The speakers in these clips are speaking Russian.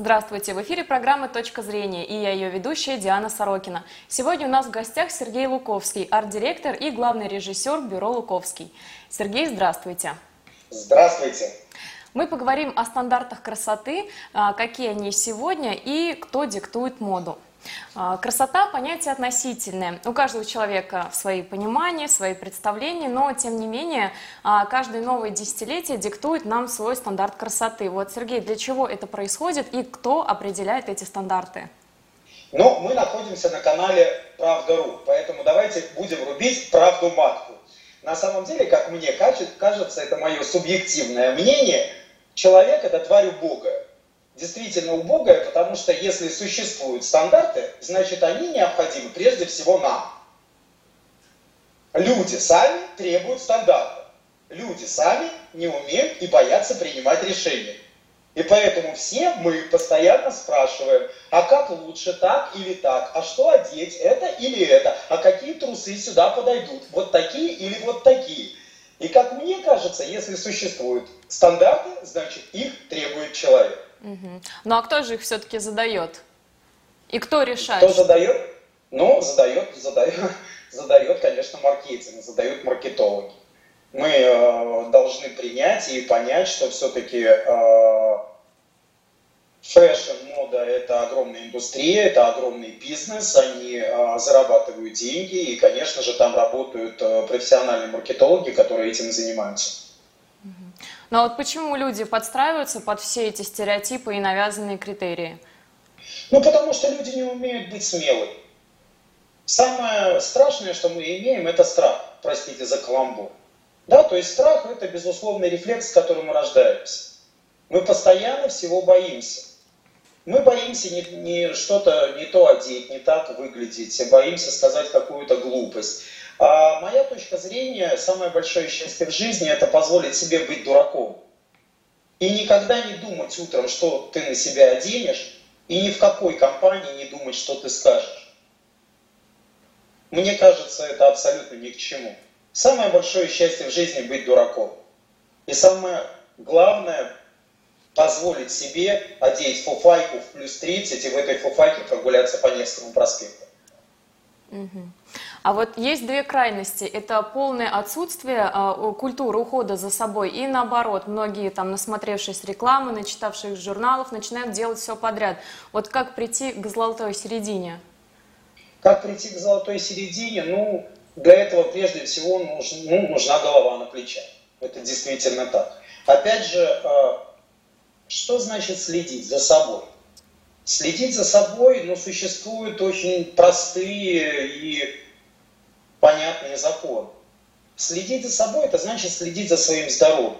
Здравствуйте! В эфире программа «Точка зрения» и я ее ведущая Диана Сорокина. Сегодня у нас в гостях Сергей Луковский, арт-директор и главный режиссер бюро «Луковский». Сергей, здравствуйте! Здравствуйте! Мы поговорим о стандартах красоты, а, какие они сегодня и кто диктует моду. А, красота – понятие относительное. У каждого человека свои понимания, свои представления, но, тем не менее, а, каждое новое десятилетие диктует нам свой стандарт красоты. Вот, Сергей, для чего это происходит и кто определяет эти стандарты? Ну, мы находимся на канале Правда.ру, поэтому давайте будем рубить правду матку. На самом деле, как мне кажется, это мое субъективное мнение, человек – это тварь убогая действительно убогая, потому что если существуют стандарты, значит они необходимы прежде всего нам. Люди сами требуют стандартов. Люди сами не умеют и боятся принимать решения. И поэтому все мы постоянно спрашиваем, а как лучше, так или так, а что одеть, это или это, а какие трусы сюда подойдут, вот такие или вот такие. И как мне кажется, если существуют стандарты, значит их требует человек. Ну а кто же их все-таки задает? И кто решает? Кто задает? Ну, задает, задает, задает, конечно, маркетинг, задают маркетологи. Мы э, должны принять и понять, что все-таки э, fashion, мода – это огромная индустрия, это огромный бизнес, они э, зарабатывают деньги, и, конечно же, там работают э, профессиональные маркетологи, которые этим занимаются. Но вот почему люди подстраиваются под все эти стереотипы и навязанные критерии? Ну, потому что люди не умеют быть смелыми. Самое страшное, что мы имеем, это страх. Простите за каламбур. Да, то есть страх – это безусловный рефлекс, с которым мы рождаемся. Мы постоянно всего боимся. Мы боимся не, не что-то не то одеть, не так выглядеть, боимся сказать какую-то глупость. А моя точка зрения, самое большое счастье в жизни – это позволить себе быть дураком. И никогда не думать утром, что ты на себя оденешь, и ни в какой компании не думать, что ты скажешь. Мне кажется, это абсолютно ни к чему. Самое большое счастье в жизни – быть дураком. И самое главное – позволить себе одеть фуфайку в плюс 30 и в этой фуфайке прогуляться по Невскому проспекту. Угу. А вот есть две крайности. Это полное отсутствие э, культуры ухода за собой и наоборот. Многие там, насмотревшись рекламы, начитавших журналов, начинают делать все подряд. Вот как прийти к золотой середине? Как прийти к золотой середине? Ну, для этого прежде всего нужен, ну, нужна голова на плечах. Это действительно так. Опять же, э, что значит следить за собой? Следить за собой, ну, существуют очень простые и понятные законы. Следить за собой – это значит следить за своим здоровьем.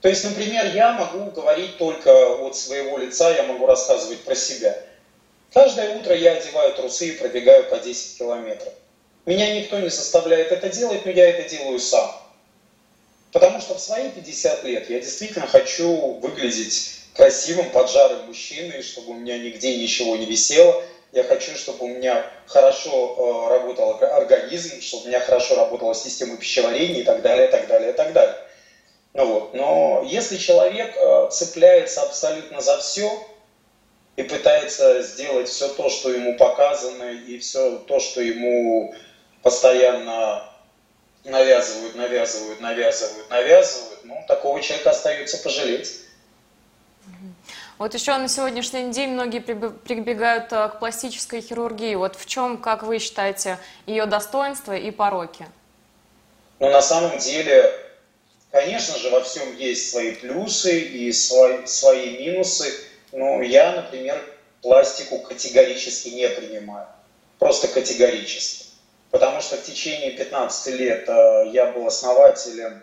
То есть, например, я могу говорить только от своего лица, я могу рассказывать про себя. Каждое утро я одеваю трусы и пробегаю по 10 километров. Меня никто не заставляет это делать, но я это делаю сам. Потому что в свои 50 лет я действительно хочу выглядеть красивым, поджарым мужчиной, чтобы у меня нигде ничего не висело, я хочу, чтобы у меня хорошо э, работал организм, чтобы у меня хорошо работала система пищеварения и так далее, и так далее, и так далее. Ну вот. Но если человек э, цепляется абсолютно за все и пытается сделать все то, что ему показано, и все то, что ему постоянно навязывают, навязывают, навязывают, навязывают, ну, такого человека остается пожалеть. Вот еще на сегодняшний день многие прибегают э, к пластической хирургии. Вот в чем, как вы считаете, ее достоинства и пороки? Ну, на самом деле, конечно же, во всем есть свои плюсы и свои, свои минусы. Но я, например, пластику категорически не принимаю. Просто категорически. Потому что в течение 15 лет э, я был основателем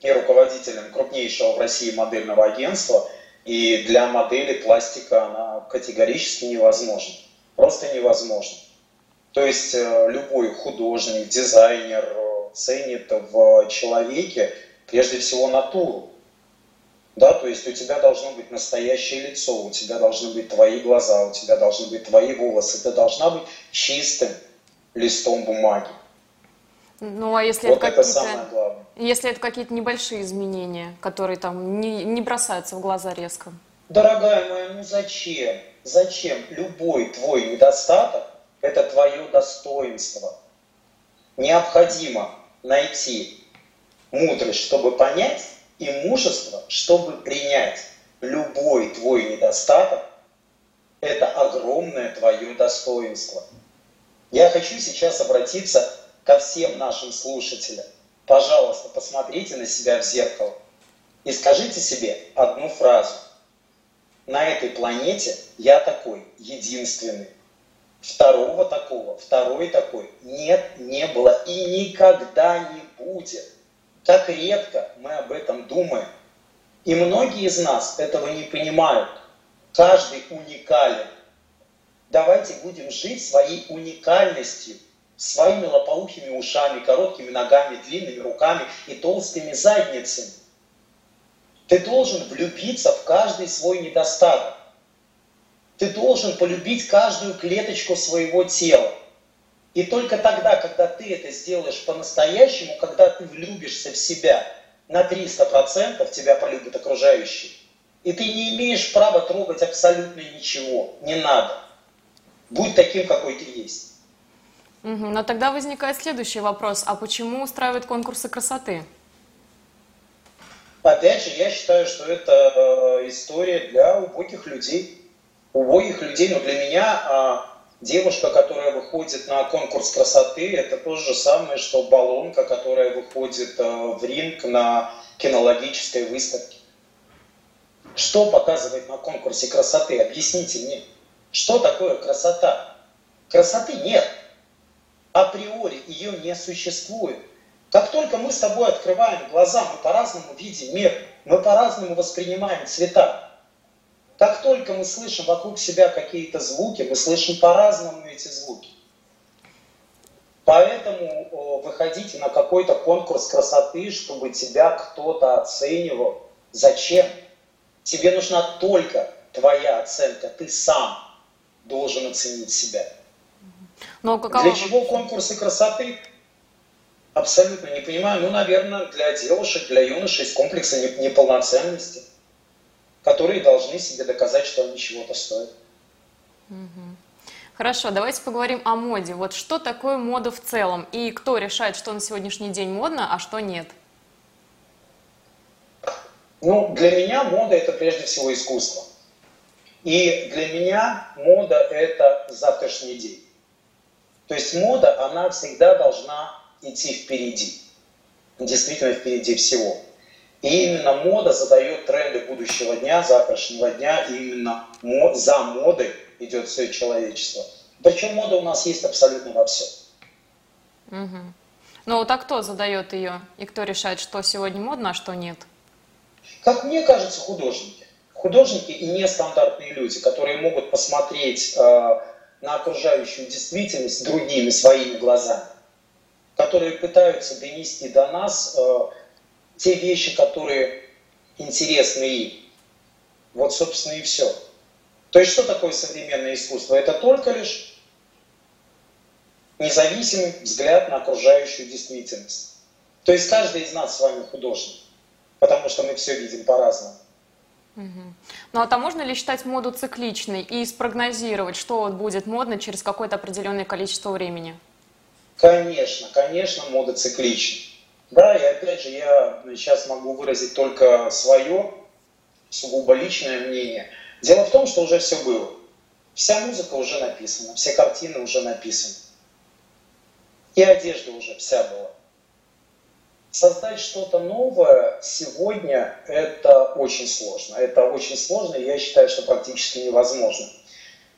и руководителем крупнейшего в России модельного агентства – и для модели пластика она категорически невозможна. Просто невозможно. То есть э, любой художник, дизайнер э, ценит в человеке прежде всего натуру. Да, то есть у тебя должно быть настоящее лицо, у тебя должны быть твои глаза, у тебя должны быть твои волосы, ты должна быть чистым листом бумаги. Ну, а если вот это, это самое главное. Если это какие-то небольшие изменения, которые там не, не бросаются в глаза резко. дорогая моя, ну зачем? Зачем любой твой недостаток – это твое достоинство? Необходимо найти мудрость, чтобы понять, и мужество, чтобы принять любой твой недостаток, это огромное твое достоинство. Я хочу сейчас обратиться ко всем нашим слушателям. Пожалуйста, посмотрите на себя в зеркало и скажите себе одну фразу. На этой планете я такой, единственный. Второго такого, второй такой нет, не было и никогда не будет. Как редко мы об этом думаем. И многие из нас этого не понимают. Каждый уникален. Давайте будем жить своей уникальностью, своими лопоухими ушами, короткими ногами, длинными руками и толстыми задницами. Ты должен влюбиться в каждый свой недостаток. Ты должен полюбить каждую клеточку своего тела. И только тогда, когда ты это сделаешь по-настоящему, когда ты влюбишься в себя, на 300% тебя полюбят окружающие. И ты не имеешь права трогать абсолютно ничего. Не надо. Будь таким, какой ты есть. Угу. Но тогда возникает следующий вопрос. А почему устраивают конкурсы красоты? Опять же, я считаю, что это э, история для убогих людей. Убогих людей, но для меня а, девушка, которая выходит на конкурс красоты, это то же самое, что баллонка, которая выходит э, в ринг на кинологической выставке. Что показывает на конкурсе красоты? Объясните мне. Что такое красота? Красоты нет. Априори ее не существует. Как только мы с тобой открываем глаза, мы по-разному видим мир, мы по-разному воспринимаем цвета. Как только мы слышим вокруг себя какие-то звуки, мы слышим по-разному эти звуки. Поэтому выходите на какой-то конкурс красоты, чтобы тебя кто-то оценивал. Зачем? Тебе нужна только твоя оценка. Ты сам должен оценить себя. Но какова... Для чего конкурсы красоты? Абсолютно не понимаю. Ну, наверное, для девушек, для юношей из комплекса неполноценности которые должны себе доказать, что они чего-то стоят. Хорошо, давайте поговорим о моде. Вот что такое мода в целом? И кто решает, что на сегодняшний день модно, а что нет? Ну, для меня мода – это прежде всего искусство. И для меня мода – это завтрашний день. То есть мода, она всегда должна идти впереди. Действительно впереди всего. И именно мода задает тренды будущего дня, завтрашнего дня, и именно за модой идет все человечество. Причем мода у нас есть абсолютно во всем. Угу. Ну вот а кто задает ее? И кто решает, что сегодня модно, а что нет? Как мне кажется, художники. Художники и нестандартные люди, которые могут посмотреть э, на окружающую действительность другими своими глазами, которые пытаются донести до нас э, те вещи, которые интересны им. Вот, собственно, и все. То есть, что такое современное искусство? Это только лишь независимый взгляд на окружающую действительность. То есть, каждый из нас с вами художник, потому что мы все видим по-разному. Ну а там можно ли считать моду цикличной и спрогнозировать, что вот будет модно через какое-то определенное количество времени? Конечно, конечно, мода циклична. Да, и опять же, я сейчас могу выразить только свое, сугубо личное мнение. Дело в том, что уже все было. Вся музыка уже написана, все картины уже написаны. И одежда уже вся была. Создать что-то новое сегодня это очень сложно. Это очень сложно, и я считаю, что практически невозможно.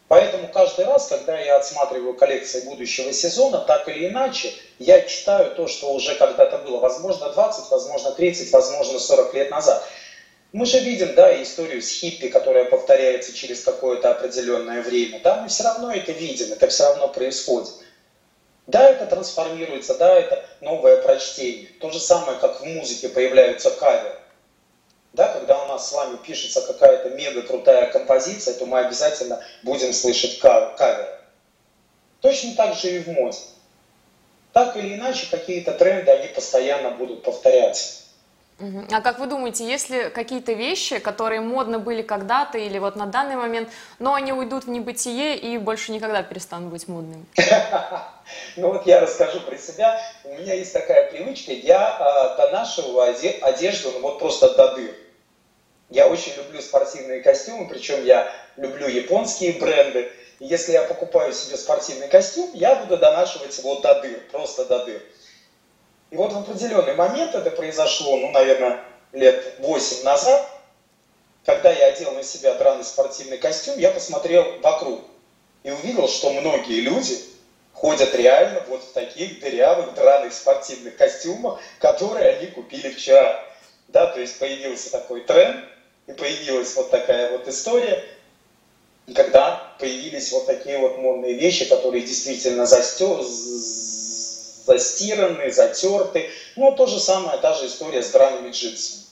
Поэтому каждый раз, когда я отсматриваю коллекции будущего сезона, так или иначе, я читаю то, что уже когда-то было, возможно 20, возможно 30, возможно 40 лет назад. Мы же видим, да, историю с хиппи, которая повторяется через какое-то определенное время. Да, мы все равно это видим, это все равно происходит. Да, это трансформируется, да, это новое прочтение. То же самое, как в музыке появляются каверы да, когда у нас с вами пишется какая-то мега крутая композиция, то мы обязательно будем слышать кавер. Точно так же и в моде. Так или иначе, какие-то тренды, они постоянно будут повторяться. А как вы думаете, если какие-то вещи, которые модно были когда-то или вот на данный момент, но они уйдут в небытие и больше никогда перестанут быть модными? Ну вот я расскажу про себя. У меня есть такая привычка, я э, донашиваю одежду ну, вот просто до дыр. Я очень люблю спортивные костюмы, причем я люблю японские бренды. Если я покупаю себе спортивный костюм, я буду донашивать его до дыр, просто до дыр. И вот в определенный момент это произошло, ну, наверное, лет 8 назад, когда я одел на себя драный спортивный костюм, я посмотрел вокруг и увидел, что многие люди ходят реально вот в таких дырявых драных спортивных костюмах, которые они купили вчера. Да, то есть появился такой тренд, и появилась вот такая вот история, когда появились вот такие вот модные вещи, которые действительно застё застираны, затерты. Ну, то же самое, та же история с драными джинсами.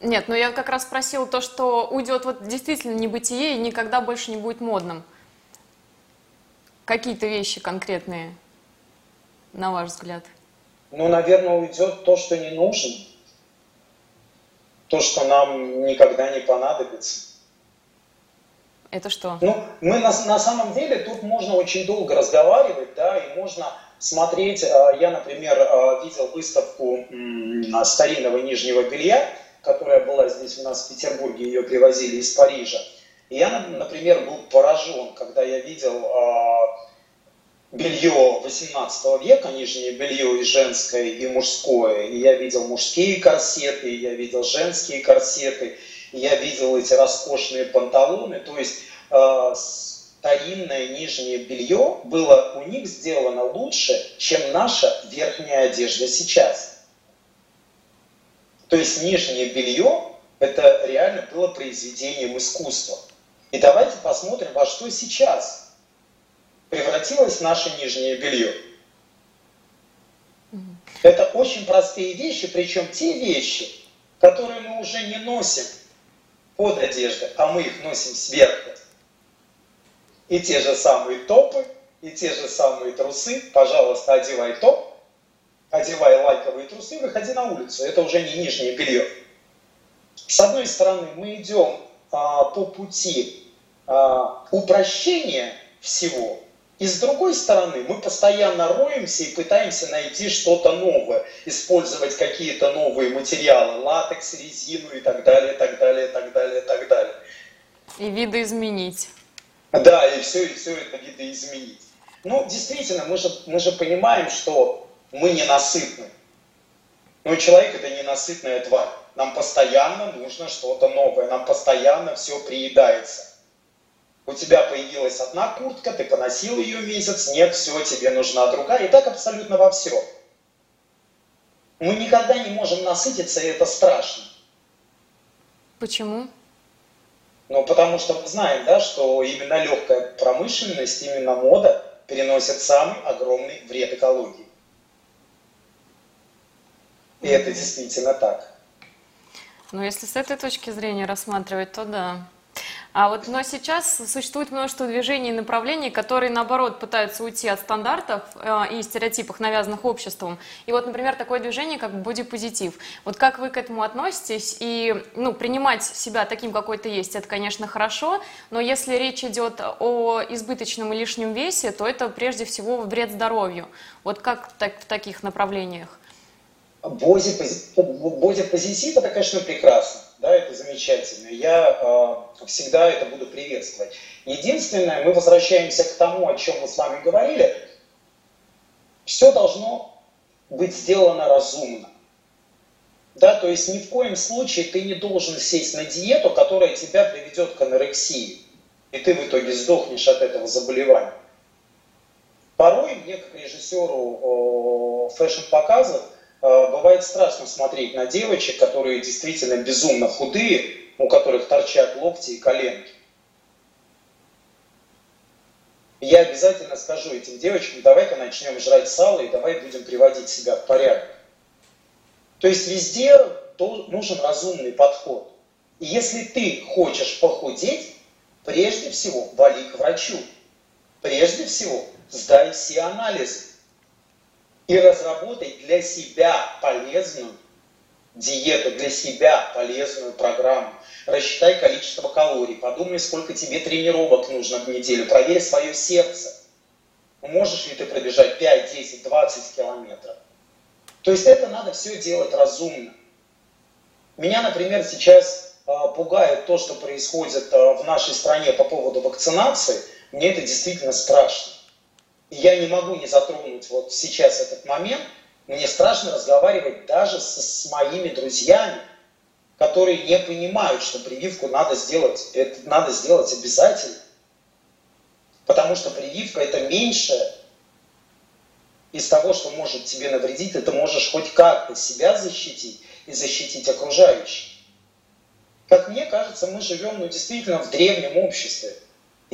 Нет, но я как раз спросила то, что уйдет вот действительно небытие и никогда больше не будет модным. Какие-то вещи конкретные, на ваш взгляд? Ну, наверное, уйдет то, что не нужно. То, что нам никогда не понадобится. Это что? Ну, мы на, на самом деле тут можно очень долго разговаривать, да, и можно смотреть. А, я, например, а, видел выставку старинного нижнего белья, которая была здесь у нас в Петербурге, ее привозили из Парижа. Я, например, был поражен, когда я видел а, белье 18 века, нижнее белье и женское, и мужское. И я видел мужские корсеты, и я видел женские корсеты я видел эти роскошные панталоны, то есть э, старинное нижнее белье было у них сделано лучше, чем наша верхняя одежда сейчас. То есть нижнее белье это реально было произведением искусства. И давайте посмотрим, во что сейчас превратилось наше нижнее белье. Это очень простые вещи, причем те вещи, которые мы уже не носим под одеждой, а мы их носим сверху. И те же самые топы, и те же самые трусы. Пожалуйста, одевай топ, одевай лайковые трусы, выходи на улицу. Это уже не нижнее белье. С одной стороны, мы идем а, по пути а, упрощения всего, и с другой стороны, мы постоянно роемся и пытаемся найти что-то новое, использовать какие-то новые материалы, латекс, резину и так далее, так далее, так далее, так далее. И видоизменить. Да, и все, и все это видоизменить. Ну, действительно, мы же, мы же понимаем, что мы ненасытны. Но человек это ненасытная тварь. Нам постоянно нужно что-то новое, нам постоянно все приедается. У тебя появилась одна куртка, ты поносил ее месяц, нет, все, тебе нужна другая. И так абсолютно во всем. Мы никогда не можем насытиться, и это страшно. Почему? Ну, потому что мы знаем, да, что именно легкая промышленность, именно мода переносит самый огромный вред экологии. И это действительно так. Ну, если с этой точки зрения рассматривать, то да. А вот, но сейчас существует множество движений и направлений, которые, наоборот, пытаются уйти от стандартов э, и стереотипов, навязанных обществом. И вот, например, такое движение, как бодипозитив. Вот как вы к этому относитесь? И ну, принимать себя таким, какой ты есть, это, конечно, хорошо, но если речь идет о избыточном и лишнем весе, то это прежде всего вред здоровью. Вот как так, в таких направлениях? Бодипозитив – это, конечно, прекрасно да, это замечательно. Я э, всегда это буду приветствовать. Единственное, мы возвращаемся к тому, о чем мы с вами говорили. Все должно быть сделано разумно. Да, то есть ни в коем случае ты не должен сесть на диету, которая тебя приведет к анорексии. И ты в итоге сдохнешь от этого заболевания. Порой мне, как режиссеру fashion-показов, бывает страшно смотреть на девочек, которые действительно безумно худые, у которых торчат локти и коленки. я обязательно скажу этим девочкам, давай-ка начнем жрать сало и давай будем приводить себя в порядок. То есть везде нужен разумный подход. И если ты хочешь похудеть, прежде всего вали к врачу. Прежде всего сдай все анализы. И разработай для себя полезную диету, для себя полезную программу. Рассчитай количество калорий, подумай, сколько тебе тренировок нужно в неделю, проверь свое сердце. Можешь ли ты пробежать 5, 10, 20 километров? То есть это надо все делать разумно. Меня, например, сейчас э, пугает то, что происходит э, в нашей стране по поводу вакцинации. Мне это действительно страшно. Я не могу не затронуть вот сейчас этот момент. Мне страшно разговаривать даже с, с моими друзьями, которые не понимают, что прививку надо сделать, это надо сделать обязательно. Потому что прививка это меньше из того, что может тебе навредить, ты можешь хоть как-то себя защитить и защитить окружающих. Как мне кажется, мы живем ну, действительно в древнем обществе.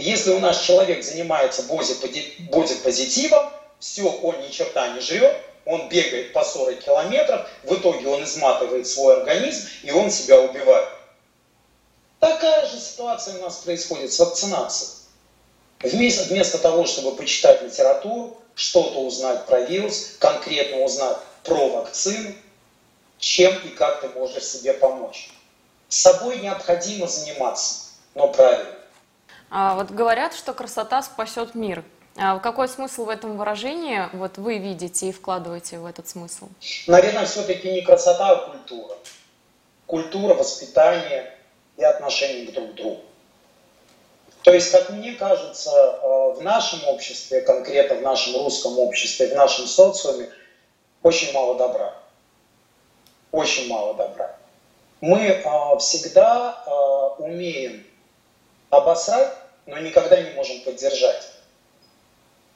Если у нас человек занимается бодипозитивом, все, он ни черта не жрет, он бегает по 40 километров, в итоге он изматывает свой организм, и он себя убивает. Такая же ситуация у нас происходит с вакцинацией. Вместо, вместо того, чтобы почитать литературу, что-то узнать про вирус, конкретно узнать про вакцину, чем и как ты можешь себе помочь. С собой необходимо заниматься, но правильно. А вот говорят, что красота спасет мир. А какой смысл в этом выражении вот вы видите и вкладываете в этот смысл? Наверное, все-таки не красота, а культура. Культура, воспитание и отношение друг к другу. То есть, как мне кажется, э, в нашем обществе, конкретно в нашем русском обществе, в нашем социуме, очень мало добра. Очень мало добра. Мы э, всегда э, умеем обосрать, но никогда не можем поддержать.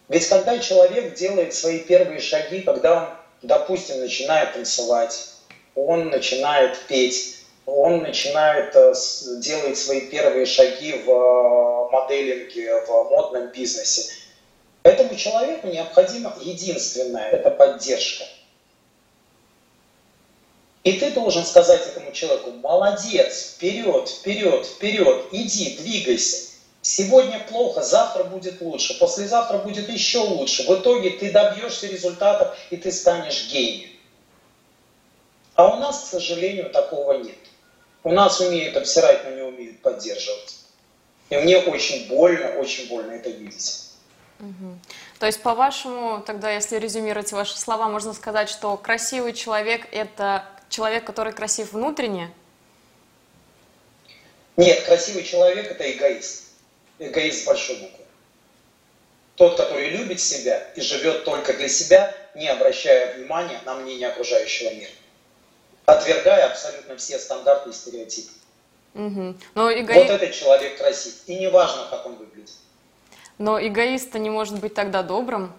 Ведь когда человек делает свои первые шаги, когда он, допустим, начинает танцевать, он начинает петь, он начинает э, делать свои первые шаги в э, моделинге, в модном бизнесе. Этому человеку необходимо единственное – это поддержка. И ты должен сказать этому человеку, молодец, вперед, вперед, вперед, иди, двигайся. Сегодня плохо, завтра будет лучше, послезавтра будет еще лучше. В итоге ты добьешься результатов и ты станешь гением. А у нас, к сожалению, такого нет. У нас умеют обсирать, но не умеют поддерживать. И мне очень больно, очень больно это видеть. Угу. То есть, по-вашему, тогда, если резюмировать ваши слова, можно сказать, что красивый человек – это человек, который красив внутренне? Нет, красивый человек – это эгоист. Эгоист с большой буквы. Тот, который любит себя и живет только для себя, не обращая внимания на мнение окружающего мира отвергая абсолютно все стандартные стереотипы. Угу. Но эго... Вот этот человек красив. И не важно, как он выглядит. Но эгоист не может быть тогда добрым.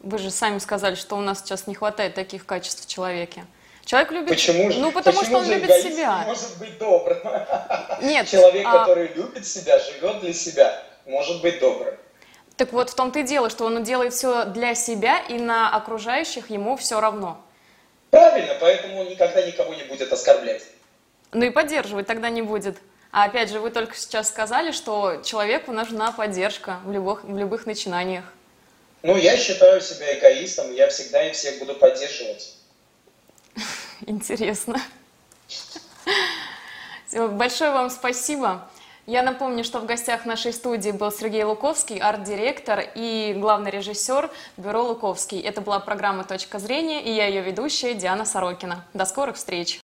Вы же сами сказали, что у нас сейчас не хватает таких качеств в человеке. Человек любит... Почему же? Ну, потому Почему что он любит себя. может быть добрым? Нет. Человек, а... который любит себя, живет для себя, может быть добрым. Так вот в том-то и дело, что он делает все для себя, и на окружающих ему все равно. Правильно, поэтому он никогда никого не будет оскорблять. Ну и поддерживать тогда не будет. А опять же, вы только сейчас сказали, что человеку нужна поддержка в любых, в любых начинаниях. Ну, я считаю себя эгоистом, я всегда и всех буду поддерживать. Интересно. Большое вам спасибо. Я напомню, что в гостях нашей студии был Сергей Луковский, арт-директор и главный режиссер бюро Луковский. Это была программа «Точка зрения» и я ее ведущая Диана Сорокина. До скорых встреч!